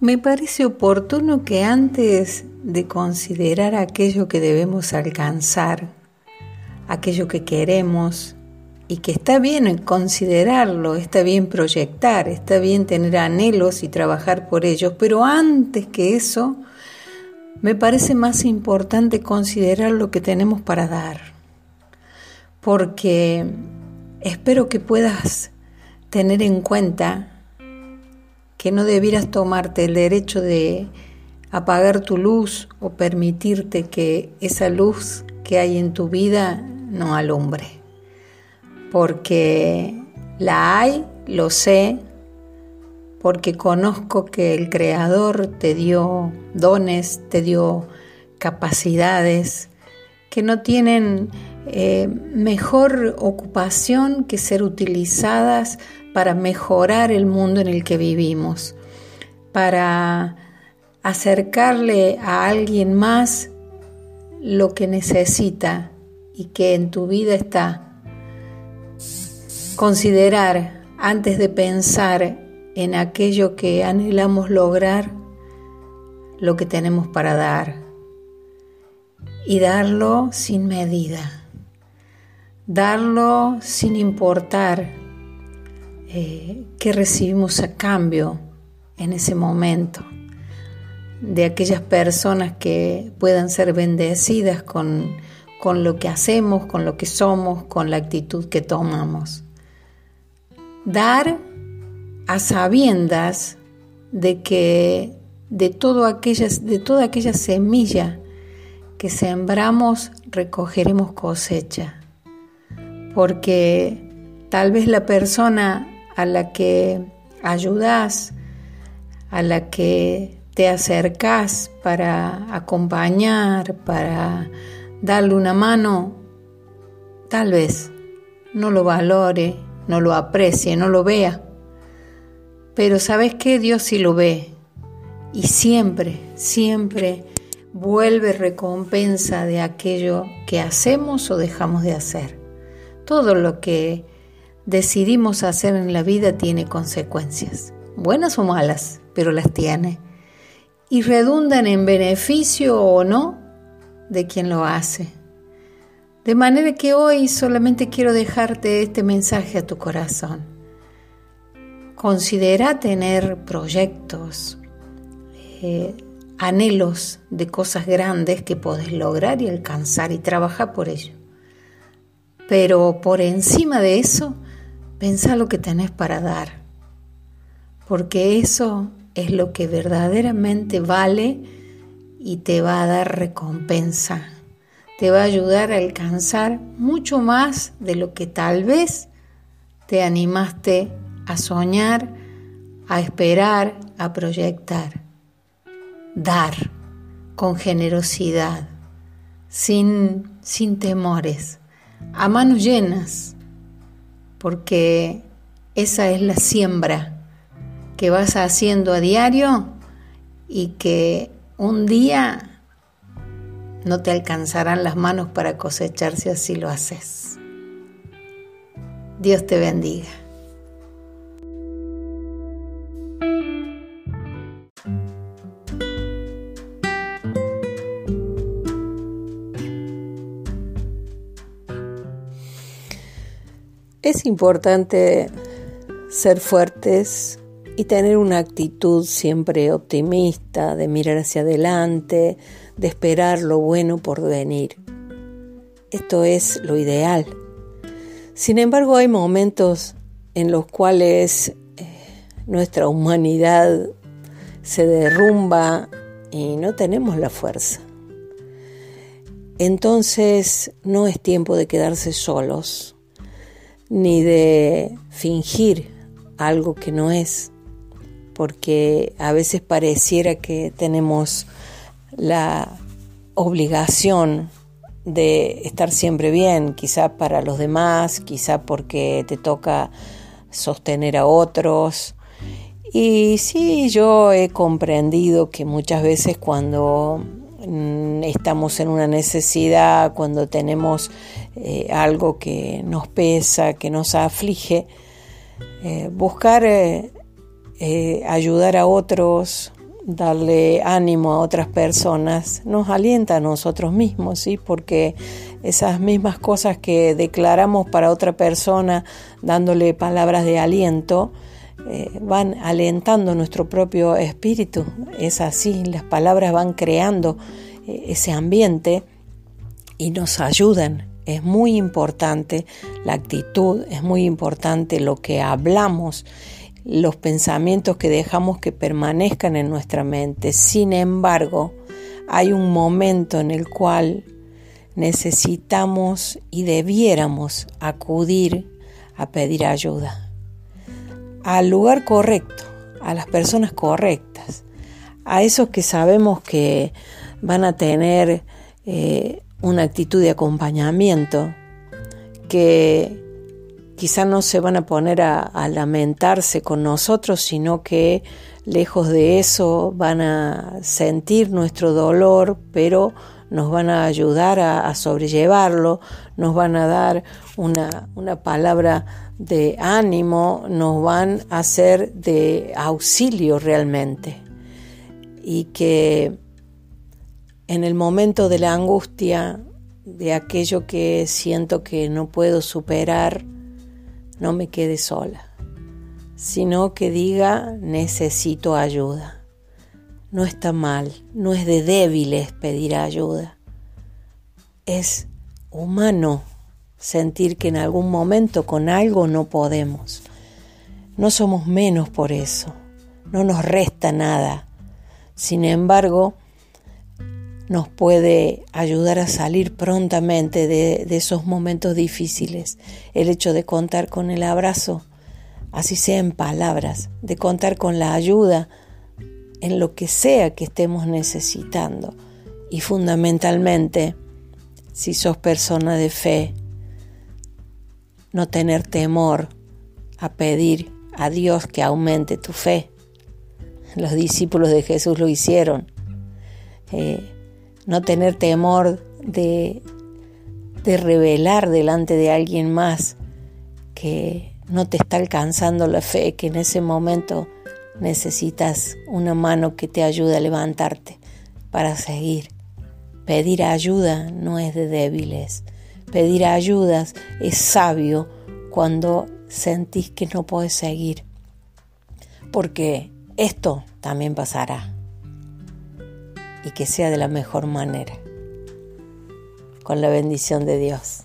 Me parece oportuno que antes de considerar aquello que debemos alcanzar, aquello que queremos, y que está bien considerarlo, está bien proyectar, está bien tener anhelos y trabajar por ellos, pero antes que eso, me parece más importante considerar lo que tenemos para dar, porque espero que puedas tener en cuenta que no debieras tomarte el derecho de apagar tu luz o permitirte que esa luz que hay en tu vida no alumbre. Porque la hay, lo sé, porque conozco que el Creador te dio dones, te dio capacidades que no tienen eh, mejor ocupación que ser utilizadas para mejorar el mundo en el que vivimos, para acercarle a alguien más lo que necesita y que en tu vida está. Considerar antes de pensar en aquello que anhelamos lograr, lo que tenemos para dar y darlo sin medida, darlo sin importar eh, qué recibimos a cambio en ese momento de aquellas personas que puedan ser bendecidas con, con lo que hacemos, con lo que somos, con la actitud que tomamos. Dar a sabiendas de que de, todo de toda aquella semilla que sembramos recogeremos cosecha, porque tal vez la persona a la que ayudas, a la que te acercas para acompañar, para darle una mano, tal vez no lo valore, no lo aprecie, no lo vea. Pero sabes que Dios sí lo ve y siempre, siempre vuelve recompensa de aquello que hacemos o dejamos de hacer. Todo lo que decidimos hacer en la vida tiene consecuencias, buenas o malas, pero las tiene. Y redundan en beneficio o no de quien lo hace. De manera que hoy solamente quiero dejarte este mensaje a tu corazón. Considera tener proyectos, eh, anhelos de cosas grandes que podés lograr y alcanzar y trabajar por ello. Pero por encima de eso, Pensa lo que tenés para dar, porque eso es lo que verdaderamente vale y te va a dar recompensa. Te va a ayudar a alcanzar mucho más de lo que tal vez te animaste a soñar, a esperar, a proyectar. Dar con generosidad, sin, sin temores, a manos llenas porque esa es la siembra que vas haciendo a diario y que un día no te alcanzarán las manos para cosechar si así lo haces. Dios te bendiga. Es importante ser fuertes y tener una actitud siempre optimista, de mirar hacia adelante, de esperar lo bueno por venir. Esto es lo ideal. Sin embargo, hay momentos en los cuales eh, nuestra humanidad se derrumba y no tenemos la fuerza. Entonces no es tiempo de quedarse solos, ni de fingir algo que no es, porque a veces pareciera que tenemos la obligación de estar siempre bien, quizá para los demás, quizá porque te toca sostener a otros. Y sí, yo he comprendido que muchas veces cuando Mm, estamos en una necesidad, cuando tenemos eh, algo que nos pesa, que nos aflige, eh, buscar eh, ayudar a otros darle ánimo a otras personas, nos alienta a nosotros mismos, ¿sí? Porque esas mismas cosas que declaramos para otra persona, dándole palabras de aliento, van alentando nuestro propio espíritu. Es así, las palabras van creando ese ambiente y nos ayudan. Es muy importante la actitud, es muy importante lo que hablamos los pensamientos que dejamos que permanezcan en nuestra mente. Sin embargo, hay un momento en el cual necesitamos y debiéramos acudir a pedir ayuda al lugar correcto, a las personas correctas, a esos que sabemos que van a tener eh, una actitud de acompañamiento, que quizá no se van a poner a, lamentarse con nosotros, sino que lejos de eso van a sentir nuestro dolor, pero nos van a ayudar a, sobrellevarlo, nos van a dar una, una, palabra de ánimo, nos van a ser de auxilio realmente. Y que en el momento de la angustia, de aquello que siento que no puedo superar, no me quede sola, sino que diga necesito ayuda. No está mal, no es de débiles pedir ayuda. Es humano sentir que en algún momento con algo no podemos. No somos menos por eso, no nos resta nada. Sin embargo, nos puede ayudar a salir prontamente de, esos momentos difíciles. El hecho de contar con el abrazo, así sea en palabras, de contar con la ayuda en lo que sea que estemos necesitando. Y fundamentalmente, si sos persona de fe, no tener temor a pedir a Dios que aumente tu fe. Los discípulos de Jesús lo hicieron. Eh, no tener temor de, de revelar delante de alguien más que no te está alcanzando la fe, que en ese momento necesitas una mano que te ayude a levantarte para seguir. Pedir ayuda no es de débiles. Pedir ayudas es sabio cuando sentís que no puedes seguir. Porque esto también pasará y que sea de la mejor manera. Con la bendición de Dios.